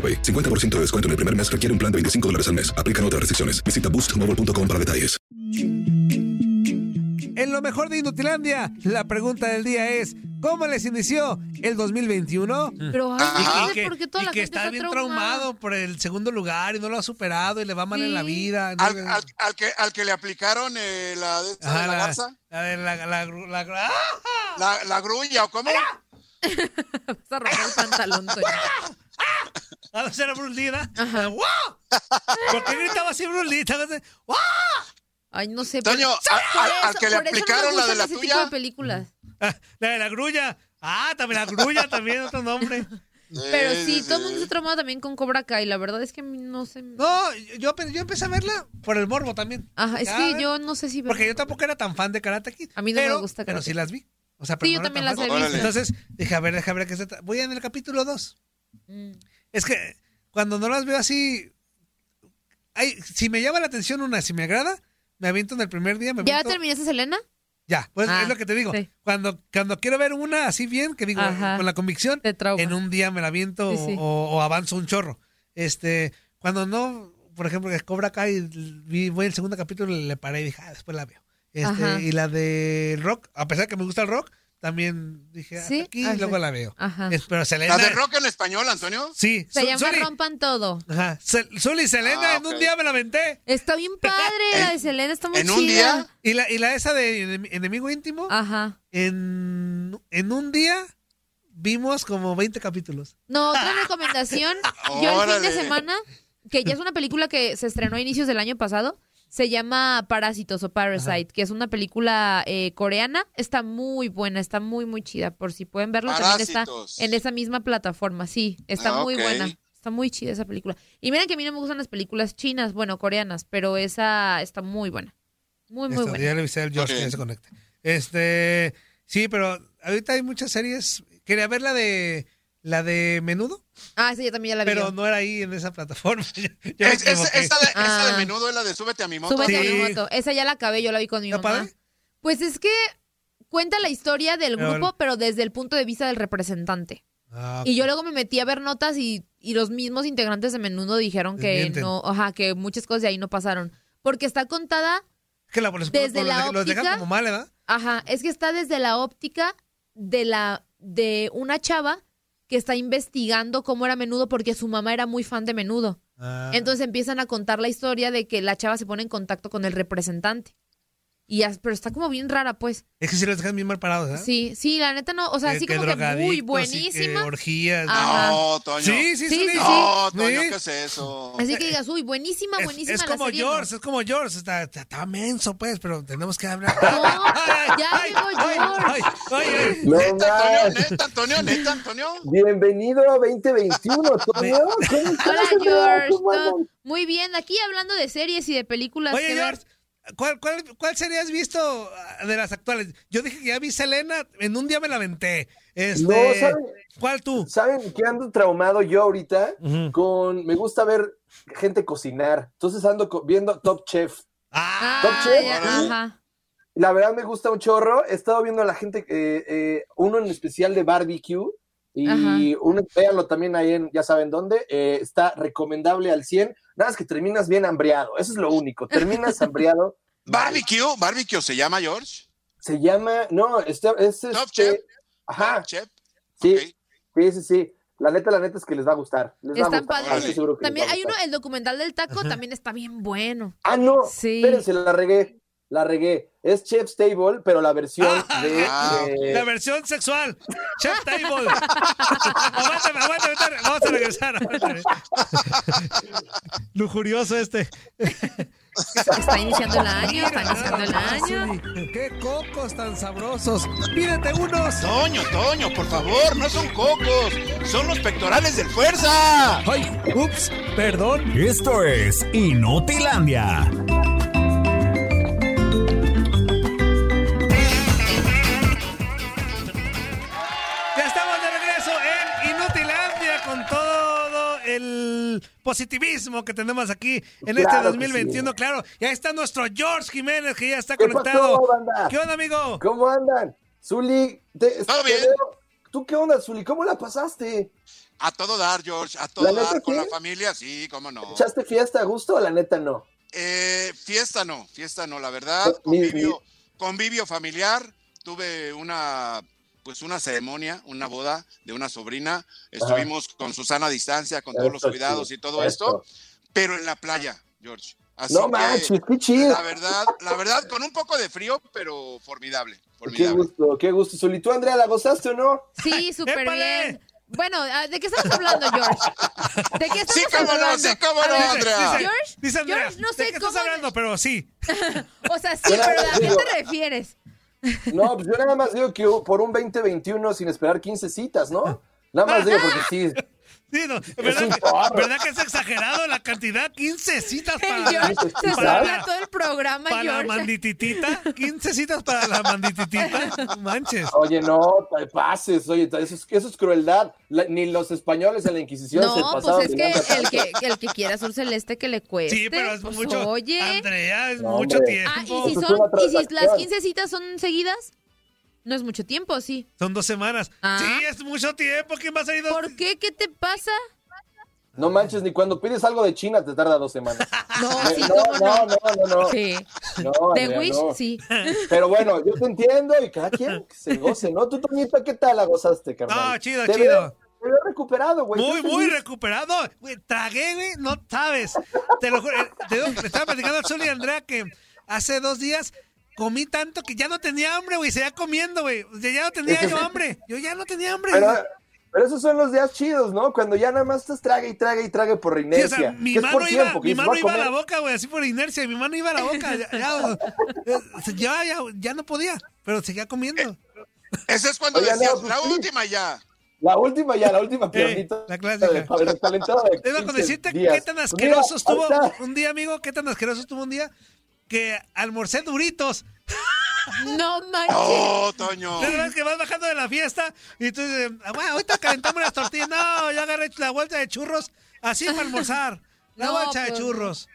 AroPay. 50% de descuento en el primer mes requiere un plan de 25 dólares al mes. Aplican otras restricciones. Visita boostmobile.com para detalles. En lo mejor de Inutilandia, la pregunta del día es: ¿Cómo les inició el 2021? Pero ay, Y que, por qué toda y la que gente está bien traumado por el segundo lugar y no lo ha superado y le va mal en la vida. Al, al- al que, al que le aplicaron eh, la, de Ajá, la la, garza, la, la, la, la- la- ¡Ah! la, la grulla, ¿o cómo? Vas a romper el pantalón, Toño. A ver, era Bruce Lee, ¿verdad? ¡Guau! ¿Por qué gritaba así ¡Guau! Ay, no sé. Toño, al que le aplicaron la de la tuya. tipo de películas. La de la grulla. Ah, también la grulla, también otro nombre. Pero sí, todo el mundo se traumado también con Cobra Kai. La verdad es que no sé. No, yo, yo empecé a verla por el morbo también. Ajá, es que yo no sé si. Porque yo tampoco era tan fan de Karate Kid. A mí no me pero- gusta Pero Karate sí las vi. O sea, Sí, pero yo no también las he visto. Entonces dije, a ver, déjame ver qué se trata. Voy en el capítulo 2. Mm. Es que cuando no las veo así. Ay, si me llama la atención una, si me agrada, me aviento en el primer día. Me ¿Ya terminaste, Selena? Ya, pues Ah, es lo que te digo. sí. Cuando, cuando quiero ver una así bien, que digo, Ajá. con la convicción, en un día me la aviento Sí, sí. O, o avanzo un chorro. Este, cuando no, por ejemplo, que Cobra Kai, vi, voy el segundo capítulo, le paré y dije, ah, después la veo. Este, Ajá. y la de rock, a pesar que me gusta el rock, también dije, hasta Sí, aquí ajá. y luego la veo. Ajá. Es- pero Selena. ¿La de rock en español, Antonio? Sí, Se Su- llama Zuli. Rompan Todo. Ajá. Sel- Zuli y Selena Ah, en un día me la aventé. Está bien padre, la de Selena está muy ¿En chida. un día? Y la, y la esa de enem- enemigo íntimo, Ajá. en, en un día vimos como 20 capítulos. No, otra recomendación. Yo el fin de Órale. semana, que ya es una película que se estrenó a inicios del año pasado, se llama Parásitos o Parasite, que es una película eh, coreana. Está muy buena, está muy, muy chida. Por si pueden verla, también está en esa misma plataforma. Sí, está Ah, muy buena. Está muy chida esa película. Y miren que a mí no me gustan las películas chinas, bueno, coreanas, pero esa está muy buena. Muy, muy Esto, buena. Ya le avisé al Josh Ok. que ya se conecta. Este, sí, pero ahorita hay muchas series. Quería ver la de la de Menudo, Ah, esa yo también ya la vi. pero yo. no era ahí en esa plataforma. Es- equivoqué. esa, de, esa de Ah. menudo es la de súbete a mi moto. Súbete a mi Sí. moto. Esa ya la acabé, yo la vi con mi ¿Está mamá. padre? Pues es que cuenta la historia del grupo, pero desde el punto de vista del representante. Ah, Y yo luego me metí a ver notas y, y los mismos integrantes de Menudo dijeron que Desmienten. no, ajá, que muchas cosas de ahí no pasaron. Porque está contada, que la, los, desde los la los dejan óptica- como mal, ¿verdad? ajá, es que está desde la óptica de la de una chava que está investigando cómo era Menudo porque su mamá era muy fan de Menudo. Ah. Entonces empiezan a contar la historia de que la chava se pone en contacto con el representante. Y ya- pero está como bien rara, pues. Es que si los dejan bien mal parados, ¿eh? Sí, sí, la neta no. O sea, sí que como que muy que buenísima. orgías. Ajá. No, Toño. Sí, sí, Sí, sí. sí, No, Toño, Sí. ¿qué es eso? Así que digas, uy, buenísima, Es- buenísima Es, la como serie. George, es como George. Está, está, está menso, pues, pero tenemos que hablar. No, ya llegó George. ay, ay, ay. No Neta, Antonio, más. neta, Antonio, neta, Antonio. Bienvenido a 2021, Toño. ¿Cómo estás, Hola? George. Muy bien, aquí hablando de series y de películas. Oye, que ver. ¿Cuál, cuál, ¿cuál serie has visto ah, de las actuales? Yo dije que ya vi Selena, en un día me la aventé. Este, No, ¿saben? ¿Cuál tú? ¿Saben que ando traumado yo ahorita? Con. Me gusta ver gente cocinar. Entonces ando viendo Top Chef. Ah, Top Chef. ya, Ahora. ajá. La verdad me gusta un chorro. He estado viendo a la gente, eh, eh, uno en especial de barbecue. Y Ajá. uno, véanlo también ahí en, ya saben dónde, eh, está recomendable al 100. Nada más que terminas bien hambriado, eso es lo único. Terminas hambriado. Barbecue, barbecue se llama George. Se llama, no, este, es este, Top Chef. Ajá, Chef. sí, sí, sí, sí. La neta, la neta es que les va a gustar. Les va a Están gustar. padres. Estoy seguro que les También va a hay uno, el documental del taco, también está bien bueno. Ah, no, Sí. espérense, la regué. La regué. Es Chef's Table, pero la versión Ah, de. ah, eh, La versión sexual. Chef Table. aguántame, aguántame, aguántame. Vamos a regresar. aguántame. Lujurioso este. Está iniciando el año, está iniciando el año. ¡Qué cocos tan sabrosos! ¡Pídete unos! Toño, Toño, por favor, no son cocos, son los pectorales del fuerza. ¡Ay! ¡Ups! Perdón. Esto es Inutilandia. El positivismo que tenemos aquí en este Claro que 2021. Claro, ya está nuestro George Jiménez que ya está ¿Qué conectado. pasó, banda? ¿Qué onda, amigo? ¿Cómo andan? Zuli, te, ¿Todo te bien? veo- ¿Tú qué onda, Zuli? ¿Cómo la pasaste? A todo dar, George, a todo ¿La neta dar con la familia, sí, cómo no. ¿Echaste fiesta a gusto o la neta no? Eh, fiesta no, fiesta no, la verdad, convivio familiar. Tuve una, pues una ceremonia, una boda de una sobrina. Estuvimos con Susana a distancia, con todos los cuidados sí, y todo esto, pero en la playa, George. Así no que, manches, qué chido. La verdad, la verdad, con un poco de frío, pero formidable, Qué formidable. gusto, qué gusto. Zuli, ¿tú, Andrea, la gozaste o no? Sí, súper bien. Bueno, ah, ¿de qué estamos hablando, George? ¿De qué estamos Sí, cómo no, hablando? sí, cómo no, ver, Andrea. George, Dice Andrea, George, no ¿de sé qué estás hablando? Pero sí. O sea, sí, pero ¿a qué te refieres? No, pues yo nada más digo que por un 2021 sin esperar 15 citas, ¿no? Nada más digo porque sí. Sí, no, ¿verdad, que. ¿verdad que es exagerado la cantidad? 15 citas para, George se para sabía la, todo el programa, para la George. mandititita. 15 citas para la mandititita. No Manches. Oye, no, te pases, oye, eso es, eso es crueldad. La- ni los españoles en la Inquisición se No, pasaban pues es que el, que el que quiera azul celeste que le cueste. Sí, pero es pues, mucho. Oye. Andrea, es No, mucho tiempo. Ah, y si son, y si las transacción. 15 citas son seguidas, no es mucho tiempo, sí. Son dos semanas. Ah. Sí, es mucho tiempo. ¿Quién va a salir dos? ¿Por qué? ¿Qué te pasa? No manches, ni cuando pides algo de China te tarda dos semanas. No, Eh, sí, no, no, no. no, no, no. Sí. No, The Andrea, Wish, no. sí. Pero bueno, yo te entiendo y cada quien se goce, ¿no? Tú, Toñita, ¿qué tal la gozaste, carnal? No, chido, Te chido. veo- te veo recuperado, güey. Muy, muy recuperado. Güey, tragué, güey, no sabes. Te lo juro. eh, Te le estaba platicando a Zuli y Andrea que hace dos días comí tanto que ya no tenía hambre, güey. Seguía comiendo, güey. Ya no tenía yo hambre. Yo ya no tenía hambre. Pero, pero esos son los días chidos, ¿no? Cuando ya nada más estás traga y traga y traga por Sí, inercia. o sea, mi mano, por iba, tiempo, mi mano a iba a la boca, güey, así por inercia. Mi mano iba a la boca. Ya, ya, eh, ya, ya, ya no podía, pero seguía comiendo. Ese es cuando no, decías, pues la sí. última ya. La última ya, la última piernita. Eh, la clásica. de- el recalentado de Es más, con 15 decirte días. qué tan Pues asqueroso mira, estuvo ahorita- un día, amigo, qué tan asqueroso estuvo un día que almorcé duritos. No manches. Oh, Toño. La verdad es que vas bajando de la fiesta y tú dices, ah, bueno, ahorita calentamos las tortillas. No, yo agarré la vuelta de churros así para almorzar. La No, bolsa de pues, churros.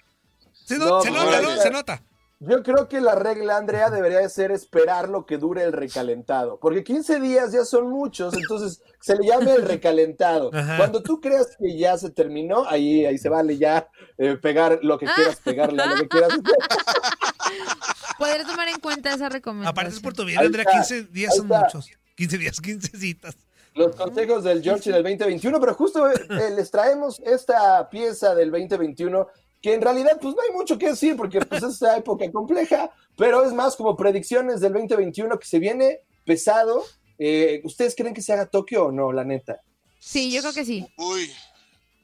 Se, no- No, se pues, nota, ¿no? Se nota. Yo creo que la regla, Andrea, debería de ser esperar lo que dure el recalentado. Porque 15 días ya son muchos, entonces se le llama el recalentado. Ajá. Cuando tú creas que ya se terminó, ahí, ahí se vale ya eh, pegar lo que quieras pegarle a lo que quieras. Podré tomar en cuenta esa recomendación. Aparte es por tu bien, Andrea, está, 15 días son está. muchos. 15 días, 15 citas. Los consejos del George en el 2021, pero justo eh, les traemos esta pieza del 2021 que en realidad pues no hay mucho que decir porque pues es una época compleja, pero es más como predicciones del 2021 que se viene pesado. Eh, ¿Ustedes creen que se haga Tokio o no, la neta? Sí, yo creo que sí. Uy,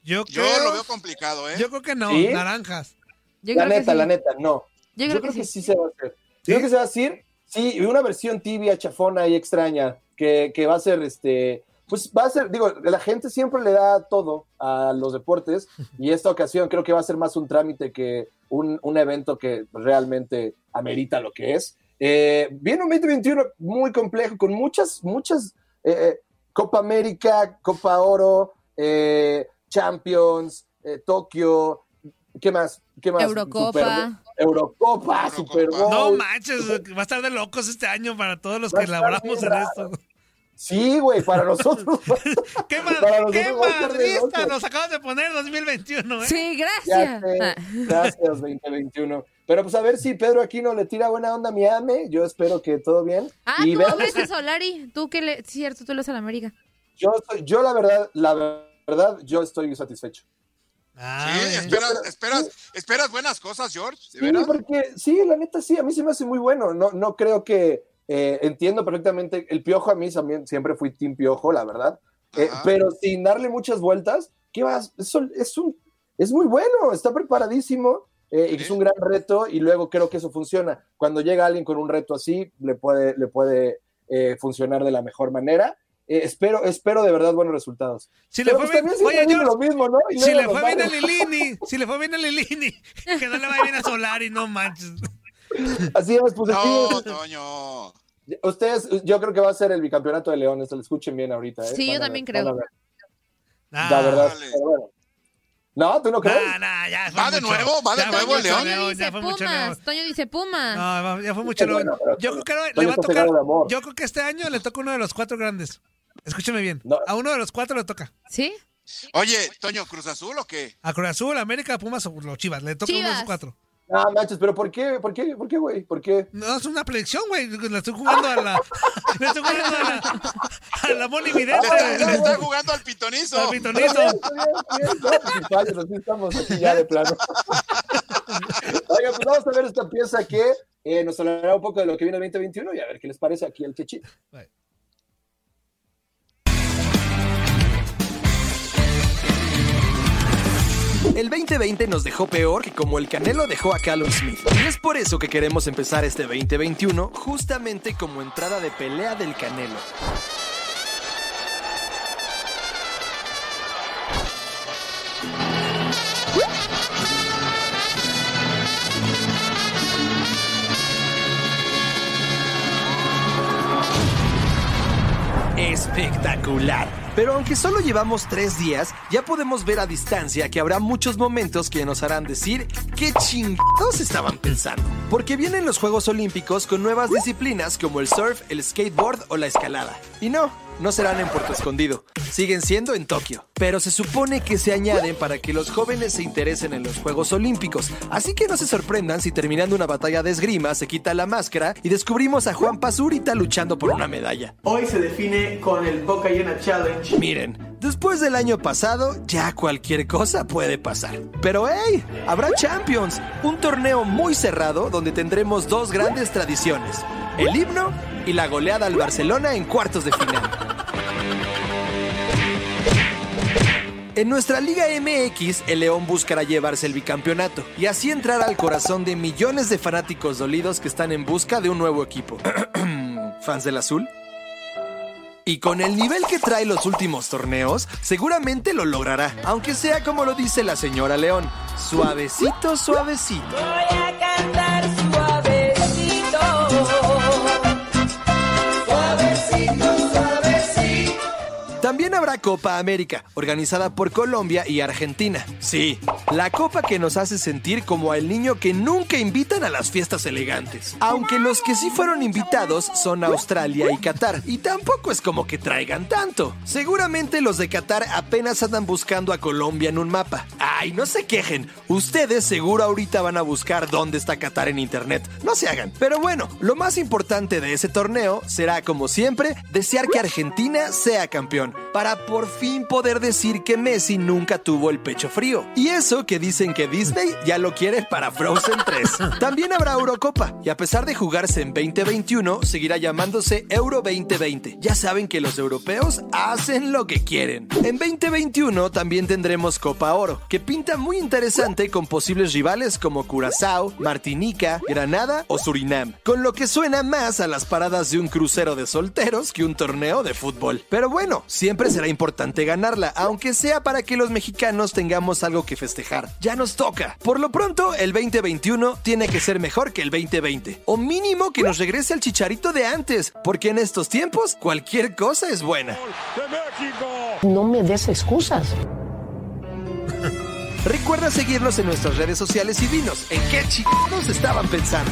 Yo, yo creo, lo veo complicado, ¿eh? yo creo que no, ¿Sí? naranjas. Yo la creo neta, que sí. la neta, no. Yo creo, que, sí. sí se va a hacer. Yo creo que se va a decir, sí, y una versión tibia, chafona y extraña, que, que va a ser, este, pues va a ser, digo, la gente siempre le da todo a los deportes, y esta ocasión creo que va a ser más un trámite que un, un evento que realmente amerita lo que es. Eh, viene un 2021 muy complejo, con muchas, muchas, eh, eh, Copa América, Copa Oro, eh, Champions, eh, Tokio, ¿qué más? ¿Qué más? Eurocopa. Super- Eurocopa, Eurocopa. Super Bowl. No manches, va a estar de locos este año para todos los Va que laboramos en esto. Sí, güey, para nosotros. ¿Qué, ma- Para nosotros qué va a estar de madrista locos. nos acabas de poner 2021, eh? Sí, Ya gracias. sé, Ah. gracias 2021. Pero pues a ver si Pedro Aquino le tira buena onda a Miami. Yo espero que todo bien. Ah, y tú hablas de Solari. Tú que le... Cierto, tú le a la América. yo, soy- yo la verdad, la verdad, yo estoy satisfecho. Ah, Sí, bien. esperas, esperas, esperas buenas cosas, George. ¿De Sí, porque sí, la neta sí, a mí se me hace muy bueno. No, no creo que eh, entiendo perfectamente. El piojo a mí también siempre fui team piojo, la verdad. Eh, pero sin darle muchas vueltas, ¿qué vas? Es, es, un, es muy bueno, está preparadísimo. eh, Sí. es un gran reto y luego creo que eso funciona. Cuando llega alguien con un reto así, le puede, le puede eh, funcionar de la mejor manera. Eh, espero, espero de verdad buenos resultados. Si le fue pues bien, oye, George, lo mismo, ¿no? Y si le fue bien a. Lilini, si le fue bien a Lilini, que no le va bien a Solari, no manches. Así es, pues No. Toño. Ustedes, yo creo que va a ser el bicampeonato de León, esto lo escuchen bien ahorita. ¿eh? Sí, yo Van también ver, creo. Ah, La verdad. Dale. pero bueno. No, ¿tú no crees? Nah, nah, ya fue ¿Va de nuevo? ¿Va de Ya nuevo el León? Toño dice ya fue mucho Pumas. León. Toño dice Pumas. No, ya fue mucho León. Yo creo que le va a tocar. Yo creo que este año le toca uno de los cuatro grandes. Escúcheme bien. No. A uno de los cuatro le toca. ¿Sí? Oye, Toño, ¿Cruz Azul o qué? A Cruz Azul, América, Pumas o los Chivas. Le toca uno de los cuatro. No, manches, pero ¿por qué? ¿Por qué? ¿Por qué, güey? ¿Por qué? No, es una predicción, güey. Le estoy jugando a la. le estoy jugando a la. A la Moni Le Vidente. está, le está jugando al pitonizo. Al pitonizo. Pues, así estamos aquí ya de plano. Oiga, pues vamos a ver esta pieza que eh, nos hablará un poco de lo que viene el 2021 y a ver qué les parece aquí el Chechito. El 2020 nos dejó peor que como el Canelo dejó a Callum Smith. Y es por eso que queremos empezar este 2021 justamente como entrada de pelea del Canelo. Espectacular. Pero aunque solo llevamos tres días, ya podemos ver a distancia que habrá muchos momentos que nos harán decir qué chingados estaban pensando. Porque vienen los Juegos Olímpicos con nuevas disciplinas como el surf, el skateboard o la escalada. Y no, no serán en Puerto Escondido, siguen siendo en Tokio. Pero se supone que se añaden para que los jóvenes se interesen en los Juegos Olímpicos. Así que no se sorprendan si terminando una batalla de esgrima se quita la máscara y descubrimos a Juan Pazurita luchando por una medalla. Hoy se define con el Boca Llena Challenge. Miren, después del año pasado, ya cualquier cosa puede pasar. Pero hey, habrá Champions, un torneo muy cerrado donde tendremos dos grandes tradiciones, el himno y la goleada al Barcelona en cuartos de final. En nuestra Liga MX, el León buscará llevarse el bicampeonato y así entrar al corazón de millones de fanáticos dolidos que están en busca de un nuevo equipo. ¿Fans del azul? Y con el nivel que trae los últimos torneos, seguramente lo logrará, aunque sea como lo dice la señora León, suavecito, suavecito. Habrá Copa América, organizada por Colombia y Argentina. Sí, la copa que nos hace sentir como al niño que nunca invitan a las fiestas elegantes. Aunque los que sí fueron invitados son Australia y Qatar, y tampoco es como que traigan tanto. Seguramente los de Qatar apenas andan buscando a Colombia en un mapa. Ay, no se quejen, ustedes seguro ahorita van a buscar dónde está Qatar en internet. No se hagan. Pero bueno, lo más importante de ese torneo será, como siempre, desear que Argentina sea campeón, para por fin poder decir que Messi nunca tuvo el pecho frío. Y eso tanto que dicen que Disney ya lo quiere para Frozen 3. También habrá Eurocopa y a pesar de jugarse en 2021, seguirá llamándose Euro 2020. Ya saben que los europeos hacen lo que quieren. En 2021 también tendremos Copa Oro, que pinta muy interesante con posibles rivales como Curazao, Martinica, Granada o Surinam, con lo que suena más a las paradas de un crucero de solteros que un torneo de fútbol. Pero bueno, siempre será importante ganarla, aunque sea para que los mexicanos tengamos algo que festejar. Ya nos toca. Por lo pronto, el 2021 tiene que ser mejor que el 2020, o mínimo que nos regrese al chicharito de antes, porque en estos tiempos cualquier cosa es buena. No me des excusas. Recuerda seguirnos en nuestras redes sociales y dinos en qué chicos estaban pensando.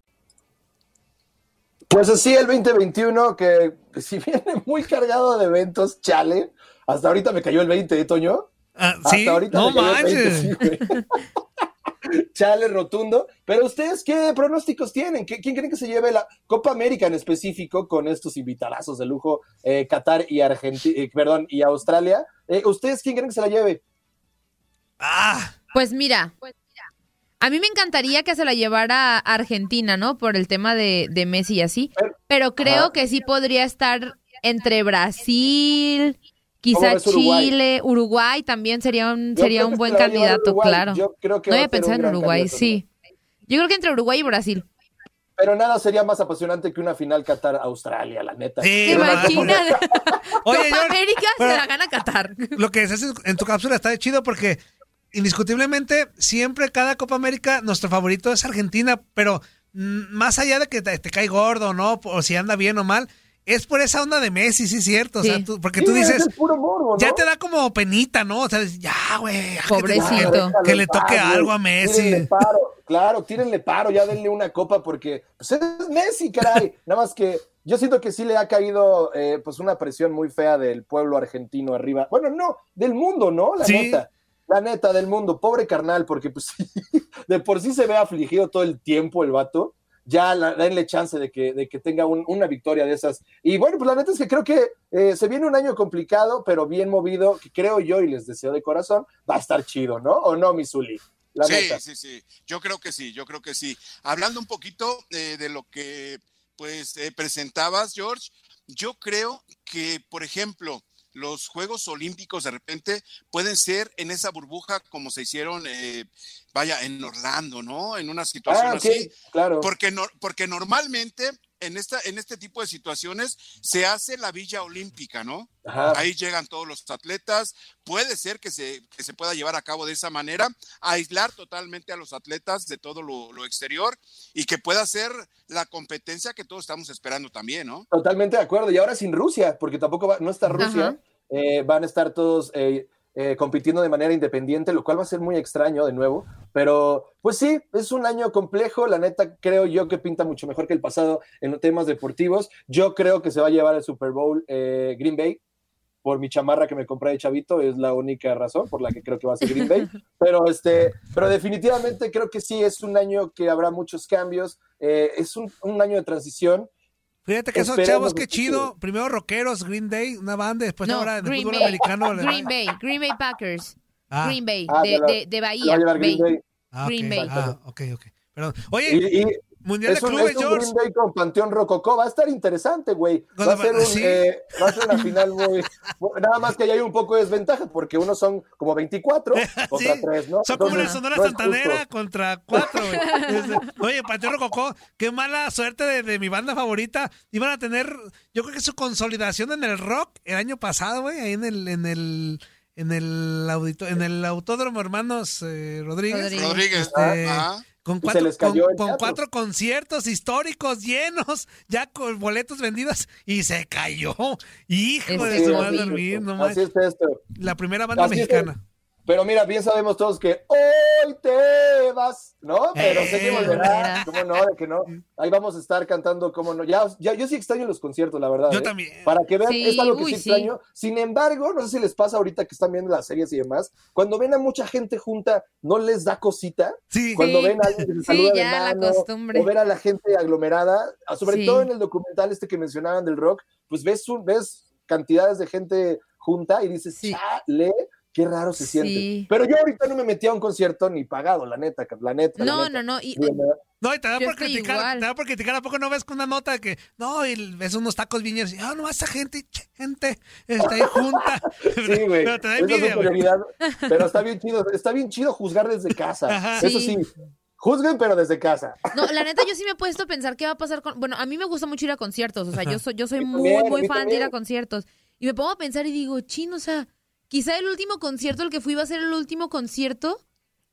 Pues así el 2021, que si viene muy cargado de eventos, chale. Hasta ahorita me cayó el 20, ¿eh, Toño? Ah, Hasta sí, ahorita no me cayó el 20, manches. sí, güey. Chale rotundo. Pero ustedes, ¿qué pronósticos tienen? ¿Qué- ¿Quién creen que se lleve la Copa América en específico con estos invitadazos de lujo, eh, Qatar y Argentina, perdón, y Australia? Eh, ¿Ustedes quién creen que se la lleve? Pues mira, a mí me encantaría que se la llevara Argentina, ¿no? Por el tema de, de Messi y así. Pero creo Ajá. que sí podría estar entre Brasil, ¿Cómo quizá Uruguay? Chile, Uruguay también sería un, Yo sería un buen candidato, Uruguay. claro. Yo creo que no había pensado en Uruguay, candidato, sí. Yo creo que entre Uruguay y Brasil. Pero nada sería más apasionante que una final Qatar-Australia, la neta. Sí, ¿Te Pero nada, imaginas? Oye, Copa América pero- se la gana Qatar. Lo que haces en tu cápsula está chido porque indiscutiblemente siempre cada Copa América nuestro favorito es Argentina, pero mm, más allá de que te, te cae gordo, ¿no? O si anda bien o mal, es por esa onda de Messi, sí es cierto. O sea, tú- porque Sí, tú es dices, el puro morbo, ¿no? ya te da como penita, ¿no? O sea, ya, güey, ya que te- Pobrecito. que, que le toque Paro, algo a Messi. Tírenle paro, claro, tírenle paro, ya denle una copa porque pues, es Messi, caray. Nada más que yo siento que sí le ha caído eh, pues una presión muy fea del pueblo argentino arriba. Bueno, no, del mundo, ¿no? La Sí. neta. La neta del mundo, pobre carnal, porque pues de por sí se ve afligido todo el tiempo el vato. Ya la- denle chance de que, de que tenga un- una victoria de esas. Y bueno, pues la neta es que creo que eh, se viene un año complicado, pero bien movido, que creo yo y les deseo de corazón, va a estar chido, ¿no? ¿O no, Misuli? La sí, neta. sí, sí. Yo creo que sí, yo creo que sí. Hablando un poquito eh, de lo que pues eh, presentabas, George, yo creo que, por ejemplo, los Juegos Olímpicos de repente pueden ser en esa burbuja como se hicieron, eh, vaya, en Orlando, ¿no? En una situación Ah, así. claro. Porque, no, porque normalmente en, esta, en este tipo de situaciones se hace la Villa Olímpica, ¿no? Ajá. Ahí llegan todos los atletas. Puede ser que se, que se pueda llevar a cabo de esa manera, aislar totalmente a los atletas de todo lo, lo exterior y que pueda ser la competencia que todos estamos esperando también, ¿no? Totalmente de acuerdo. Y ahora sin Rusia, porque tampoco va- no está Rusia, eh, van a estar todos eh, eh, compitiendo de manera independiente, lo cual va a ser muy extraño de nuevo. Pero pues sí, es un año complejo. La neta, creo yo que pinta mucho mejor que el pasado en temas deportivos. Yo creo que se va a llevar el Super Bowl eh, Green Bay. Por mi chamarra que me compré de chavito, es la única razón por la que creo que va a ser Green Bay. Pero, este, pero definitivamente creo que sí es un año que habrá muchos cambios. eh, es un, un año de transición. Fíjate que esos chavos, qué chido. Primero rockeros, Green Day, una banda, después No, ahora de Green fútbol Bay. americano. Green Bay, Green Bay Packers. Ah. Green Bay, Ah, de, de, de Bahía. a llevar Green Bay. Bay. Ah, ok. Green Bay. Ah, ok, ok. Perdón. Oye, Y, y Mundial de es un, Clubes, es un George. Green Bay con Panteón Rococó. Va a estar interesante, güey. Va a la- ser un, sí. eh, va a ser una final muy. Nada más que ahí hay un poco de desventaja, porque unos son como 24 contra Sí, 3, ¿no? Son como la Entonces, Sonora no Santanera contra cuatro, güey. Oye, Panteón Rococó, qué mala suerte de, de mi banda favorita. Iban a tener, yo creo que su consolidación en el rock el año pasado, güey, ahí en el, en el, en el audito, en el autódromo hermanos eh, Rodríguez. Rodríguez. Rodríguez. Este, Ajá. Con se cuatro, les cayó con, el con teatro. cuatro conciertos históricos llenos, ya con boletos vendidos, y se cayó. Hijo de su madre no Así manches. es esto. La primera banda Así es, mexicana. Pero mira, bien sabemos todos que hoy te vas, ¿no? Pero sé que Eh, volverá, ¿cómo no? De que no. Ahí vamos a estar cantando, ¿cómo no? Ya, ya yo sí extraño los conciertos, la verdad. Yo ¿eh? también. Para que vean, Sí, es algo que uy, sí sí. extraño. Sin embargo, no sé si les pasa ahorita que están viendo las series y demás, cuando ven a mucha gente junta, ¿no les da cosita? Sí. Cuando Sí. ven a alguien que se Sí, saluda de ya, la mano, costumbre. o ver a la gente aglomerada, ah, sobre Sí. todo en el documental este que mencionaban del rock, pues ves, un, ves cantidades de gente junta y dices, Sí. chale, qué raro se siente. Pero yo ahorita no me metí a un concierto ni pagado, la neta, la neta. la No, neta. no, no. Y. No, y te da por criticar, igual. te da por criticar, ¿a poco no ves con una nota que, no, y ves unos tacos viñeros y, ah, no, esa gente, che, gente, está ahí junta. Sí, güey. Pero te da envidia, superioridad. Pero está bien chido, está bien chido juzgar desde casa. Ajá. Eso Sí. sí, juzguen pero desde casa. No, la neta, yo sí me he puesto a pensar qué va a pasar con. Bueno, a mí me gusta mucho ir a conciertos. O sea, yo soy, yo soy muy, también, muy fan de ir a conciertos. Y me pongo a pensar y digo, chino, o sea, quizá el último concierto al que fui va a ser el último concierto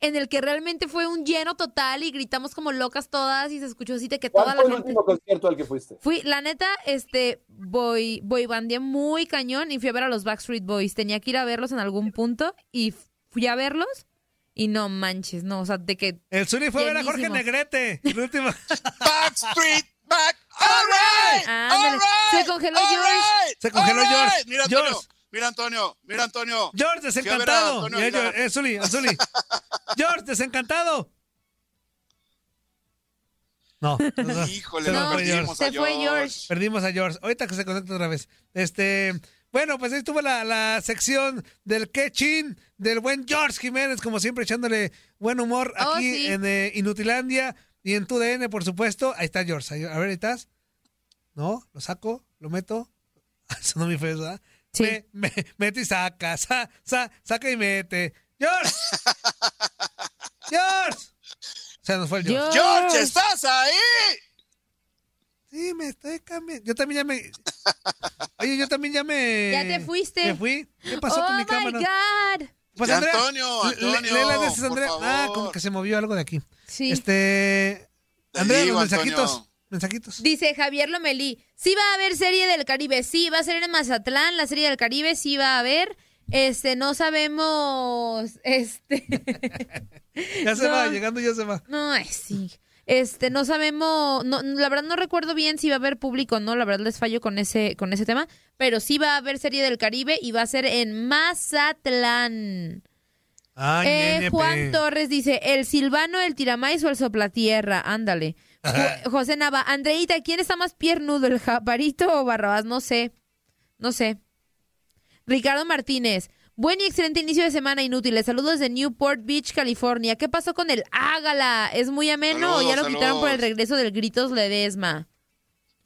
en el que realmente fue un lleno total y gritamos como locas todas y se escuchó así de que toda ¿Cuál la fue el último concierto al que fuiste? Fui, la neta, este, voy, voy bandeé muy cañón y fui a ver a los Backstreet Boys. Tenía que ir a verlos en algún punto y fui a verlos y no manches, no, o sea, de que El Zuli fue a ver a Jorge. Negrete. El último. Backstreet Back. All right. Ándale. all right, Se congeló George. right, Se congeló George. Mira. George. Mira, Antonio. Mira, Antonio. George, desencantado. Antonio Eh, Aguilar. Zuli, Zuli. George, desencantado. No, no, no. Híjole, fue perdimos se a fue George. George. Perdimos a George. Ahorita que se conecta otra vez. Este, bueno, pues ahí estuvo la, la sección del Quechín, del buen George Jiménez, como siempre echándole buen humor Oh, aquí sí. en eh, Inutilandia y en tu DN, por supuesto. Ahí está George. A ver, ahí estás. No, lo saco, lo meto. Eso no me fue, ¿verdad? Sí. Me, me- mete y saca, sa- sa- saca y mete. ¡George! ¡George! Se nos fue el George. George, ¿estás ahí? Sí, me estoy cambiando. Yo también ya me. Oye, yo también ya me. Ya te fuiste. Me fui. ¿Qué pasó oh con mi my cámara? God. Pues Andrea. Antonio, le- Antonio, le- por favor. Ah, como que se movió algo de aquí. Sí. Este. Te Andrea, digo, los mensajitos. Antonio. Mensajitos. Dice Javier Lomelí, sí va a haber serie del Caribe, sí, va a ser en Mazatlán, la serie del Caribe sí va a haber. Este, no sabemos, este, Ya se No. va, llegando ya se va. no, ay, sí. Este, no sabemos, no, la verdad no recuerdo bien si va a haber público o no, la verdad les fallo con ese, con ese tema, pero sí va a haber serie del Caribe y va a ser en Mazatlán. Ay, Eh, Juan. Torres dice, el silvano, el tiramais o el soplatierra, ándale. Jo- José Nava, Andreita, ¿quién está más piernudo, el japarito o Barrabás? No sé, no sé. Ricardo Martínez, buen y excelente inicio de semana inútiles. Saludos de Newport Beach, California. ¿Qué pasó con el Ágala? ¿Es muy ameno o ya lo Saludos, quitaron por el regreso del Gritos Ledesma?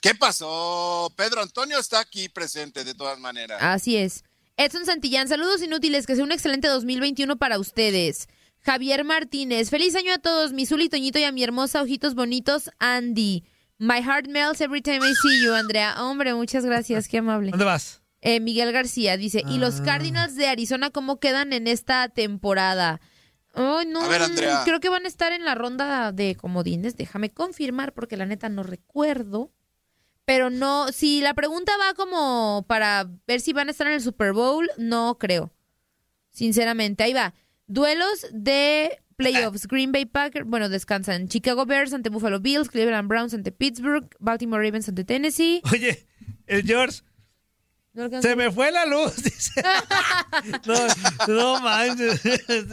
¿Qué pasó? Pedro Antonio está aquí presente de todas maneras. Así es. Edson Santillán, saludos inútiles, que sea un excelente 2021 para ustedes. Javier Martínez, feliz año a todos, mi Zuli, Toñito y a mi hermosa Ojitos Bonitos, Andy. My heart melts every time I see you, Andrea. Hombre, muchas gracias, qué amable. ¿Dónde vas? Eh, Miguel García dice, ¿y los Ah. Cardinals de Arizona cómo quedan en esta temporada? Ay, no, A ver, Andrea. creo que van a estar en la ronda de comodines, déjame confirmar porque la neta no recuerdo. Pero no, si la pregunta va como para ver si van a estar en el Super Bowl, no creo. Sinceramente, ahí va. Duelos de playoffs. Green Bay Packers, bueno, descansan. Chicago Bears ante Buffalo Bills, Cleveland Browns ante Pittsburgh, Baltimore Ravens ante Tennessee. Oye, el George. No. Se me fue la luz, dice. No, no manches.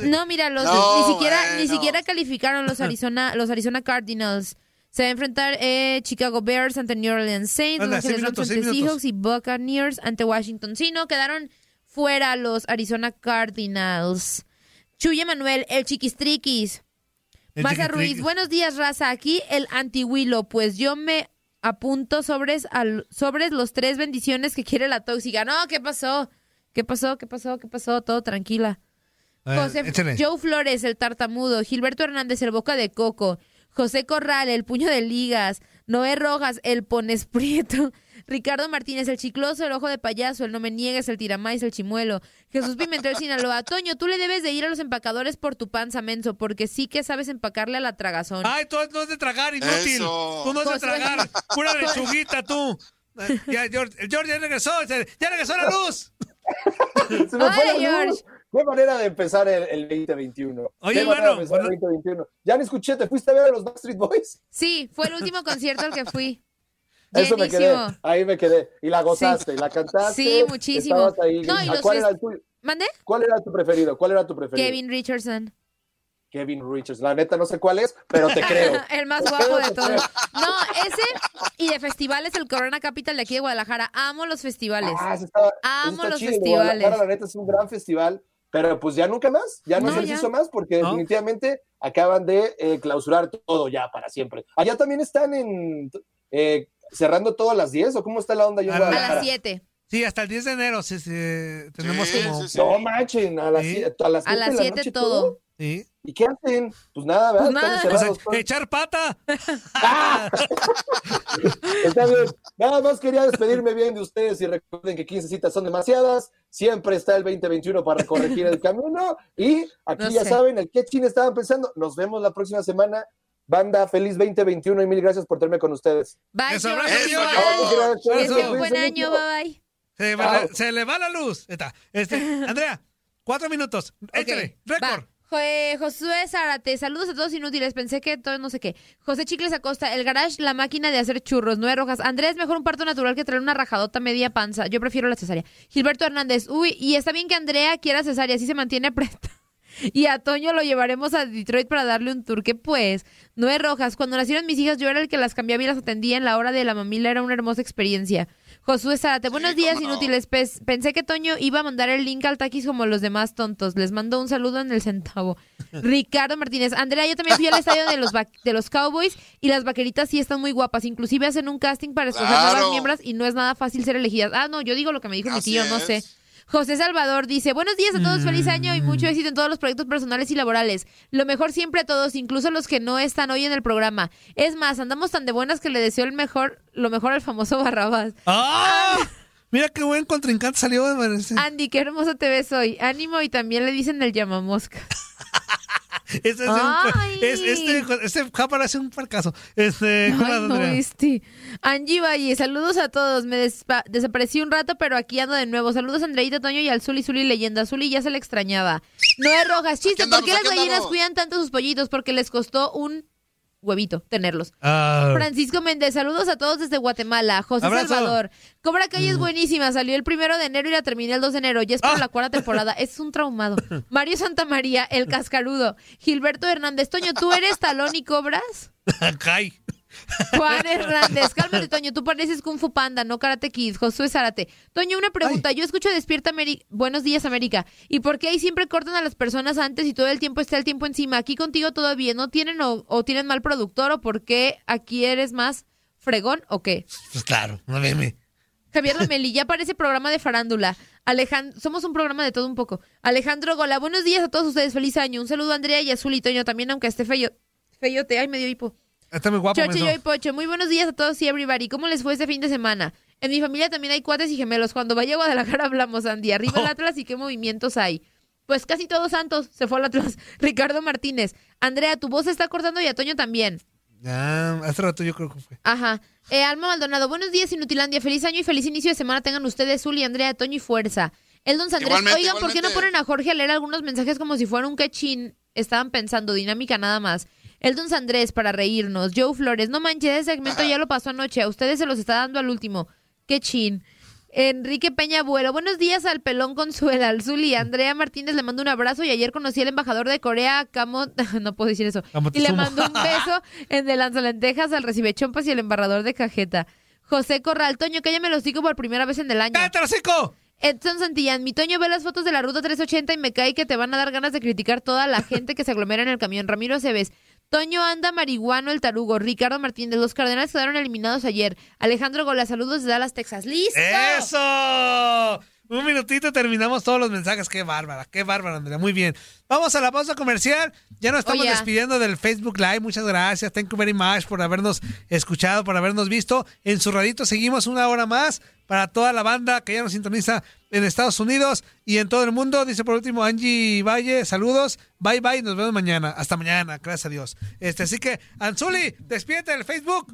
No, mira, los No, ni siquiera ni siquiera calificaron los Arizona los Arizona Cardinals. Se va a enfrentar eh, Chicago Bears ante New Orleans Saints, Anda, Los Ángeles ante. Seahawks y Buccaneers ante Washington. Sí, no, quedaron fuera los Arizona Cardinals. Chuy Manuel, el Chiquistriquis. El Maza. Ruiz, buenos días, raza. Aquí el antihuilo, pues yo me apunto sobres, al, sobres los tres bendiciones que quiere la tóxica. No, ¿qué pasó? ¿Qué pasó? ¿Qué pasó? ¿Qué pasó? Todo tranquila. Ver, José, échale. Joe Flores, el tartamudo. Gilberto Hernández, el boca de coco. José Corral, el puño de ligas. Noé Rojas, el pones prieto. Ricardo Martínez, el chicloso, el ojo de payaso. El no me niegues, el tiramais, el chimuelo. Jesús Pimentel, Sinaloa. Toño, tú le debes de ir a los empacadores por tu panza, menso, porque sí que sabes empacarle a la tragazón. Ay, tú no es de tragar, inútil. Eso. Tú no es de tragar. Pura lechuguita, tú. Ya, George, el George ya regresó. Ya regresó la luz. Se me fue Ay, la luz. George. qué manera de empezar el, el 2021. Oye, bueno. el 2021. Ya ni escuché, ¿te fuiste a ver a los Backstreet Boys? Sí, fue el último concierto al que fui. Eso me quedé, ahí me quedé. Y la gozaste, Sí. y la cantaste. Sí, muchísimo. ahí. No, y ¿A los ¿Cuál, era el tuyo? ¿Mande? ¿Cuál era tu preferido? ¿Cuál era tu preferido? Kevin Richardson. Kevin Richards. La neta no sé cuál es, pero te creo. el más guapo de todos. No, ese y de festivales, el Corona Capital de aquí de Guadalajara. Amo los festivales. Ah, está- Amo está los chido. festivales. Guadalajara, la neta es un gran festival, pero pues ya nunca más, ya no, No, se les ya. hizo más porque definitivamente acaban de eh, clausurar todo ya para siempre. Allá también están en eh, cerrando todo a las 10 o cómo está la onda en A las 7. Sí, hasta el 10 de enero sí, sí, tenemos como... No manchen, a las Sí. 7 a las A las siete de la 7 noche todo. Sí. ¿Y qué hacen? Pues nada, ¿verdad? Pues nada. Están encerrados O sea, echar pata. Está bien. Nada más quería despedirme bien de ustedes y recuerden que 15 citas son demasiadas. Siempre está el 2021 para corregir el camino. Y aquí No ya sé. saben, el que chin estaban pensando. Nos vemos la próxima semana. Banda, feliz 2021 y mil gracias por tenerme con ustedes. Bye, Eso. Gracias. Buen año. Bye bye. Se, va la- se le va la luz. Está. Este, Andrea, cuatro minutos. Échale. Ok, Récord. eh, Josué Zárate, saludos a todos inútiles. Pensé que todo no sé qué. José Chicles Acosta, el garage, la máquina de hacer churros, nueve rojas. Andrés, mejor un parto natural que traer una rajadota media panza. Yo prefiero la cesárea. Gilberto Hernández, uy, y está bien que Andrea quiera cesárea, así se mantiene apreta. Y a Toño lo llevaremos a Detroit para darle un tour. que pues? Nueve rojas. Cuando nacieron mis hijas, yo era el que las cambiaba y las atendía en la hora de la mamila. Era una hermosa experiencia. Josué Zárate, buenos días, no. inútiles. Pes- pensé que Toño iba a mandar el link al taquis como los demás tontos. Les mando un saludo en el centavo. Ricardo Martínez. Andrea, yo también fui al estadio de los, de los Cowboys y las vaqueritas sí están muy guapas. Inclusive hacen un casting para escoger Claro. nuevas miembros y no es nada fácil ser elegidas. Ah, no, yo digo lo que me dijo mi tío, no es. sé. José Salvador dice, buenos días a todos, feliz año y mucho éxito en todos los proyectos personales y laborales. Lo mejor siempre a todos, incluso a los que no están hoy en el programa. Es más, andamos tan de buenas que le deseo el mejor, lo mejor al famoso Barrabás. ¡Ah! Mira qué buen contrincante salió. me parece. Andy, qué hermoso te ves hoy. Ánimo y también le dicen el llamamosca. Ese es un, es, este, este ja parece un fracaso. Este, ¿cómo Ay, no, este. Angie Valle, saludos a todos. Me despa- desaparecí un rato, pero aquí ando de nuevo. Saludos a Andreita Toño y al Zuli Zuli Leyenda. Zuli ya se le extrañaba. Noé Rojas, chiste, ¿por qué las gallinas andamos. cuidan tanto sus pollitos? Porque les costó un huevito tenerlos. Ah, Francisco Méndez, saludos a todos desde Guatemala. José Abrazo. Salvador. Cobra Mm. es buenísima. Salió el primero de enero y la terminé el 2 de enero. Ya es por Ah. la cuarta temporada. Es un traumado. Mario Santamaría, el cascarudo. Gilberto Hernández. Toño, ¿tú eres talón y cobras? Kai. Juan Hernández, cálmate, Toño, tú pareces Kung Fu Panda, no Karate Kid. Josué Zárate. Toño, una pregunta. Yo escucho Despierta América. Buenos días, América. ¿Y por qué ahí siempre cortan a las personas antes y todo el tiempo está el tiempo encima? Aquí contigo todo bien. ¿No tienen o, o tienen mal productor o por qué aquí eres más fregón o qué? Pues claro, no meme. Javier Lomeli, ya parece programa de farándula. Alejandro, somos un programa de todo un poco. Alejandro Gola, buenos días a todos ustedes, feliz año. Un saludo a Andrea y a Zuli, Toño también, aunque esté feo. Feyote, ay, me dio hipo. Está muy guapo. Yo y Pocho, muy buenos días a todos y everybody. ¿Cómo les fue este fin de semana? En mi familia también hay cuates y gemelos. Cuando vaya a Guadalajara hablamos, Andy. Arriba el Atlas y qué movimientos hay. Pues casi todos santos. Se fue al Atlas. Ricardo Martínez. Andrea, tu voz se está cortando y a Toño también. Ya, hace rato yo creo que fue. Ajá. Eh, Alma Maldonado, buenos días, Inutilandia. Feliz año y feliz inicio de semana tengan ustedes, Zuli, Andrea, Toño y Fuerza. El Don Sandrés, Igualmente, oigan, ¿por qué no ponen a Jorge a leer algunos mensajes como si fuera un cachín? Estaban pensando, dinámica nada más. El Don Sandrés, para reírnos. Joe Flores, no manches, ese segmento ya lo pasó anoche. A ustedes se los está dando al último. Qué chin. Enrique Peña Abuelo, buenos días al pelón Consuela, al Zuli. Andrea Martínez le mando un abrazo y ayer conocí al embajador de Corea, Camo, no puedo decir eso. Camo Y le mando un beso en de lanzalentejas al recibe chompas y el embarrador de cajeta. José Corral, Toño, que ya me los digo por primera vez en el año. ¡Cállate, hocico! Edson Santillán, mi Toño ve las fotos de la ruta 380 y me cae que te van a dar ganas de criticar toda la gente que se aglomera en el camión. Ramiro Aceves, Toño anda marihuano el tarugo. Ricardo Martínez, los cardenales quedaron eliminados ayer. Alejandro Gola, saludos de Dallas, Texas. ¡Listo! ¡Eso! Un minutito terminamos todos los mensajes. Qué bárbara, qué bárbara, Andrea. Muy bien. Vamos a la pausa comercial. Ya nos estamos Oye. despidiendo del Facebook Live. Muchas gracias. Thank you very much por habernos escuchado, por habernos visto. En su radito seguimos una hora más para toda la banda que ya nos sintoniza en Estados Unidos y en todo el mundo. Dice por último Angie Valle, saludos. Bye bye, nos vemos mañana. Hasta mañana, gracias a Dios. Este, así que, Anzuli, despídete del Facebook.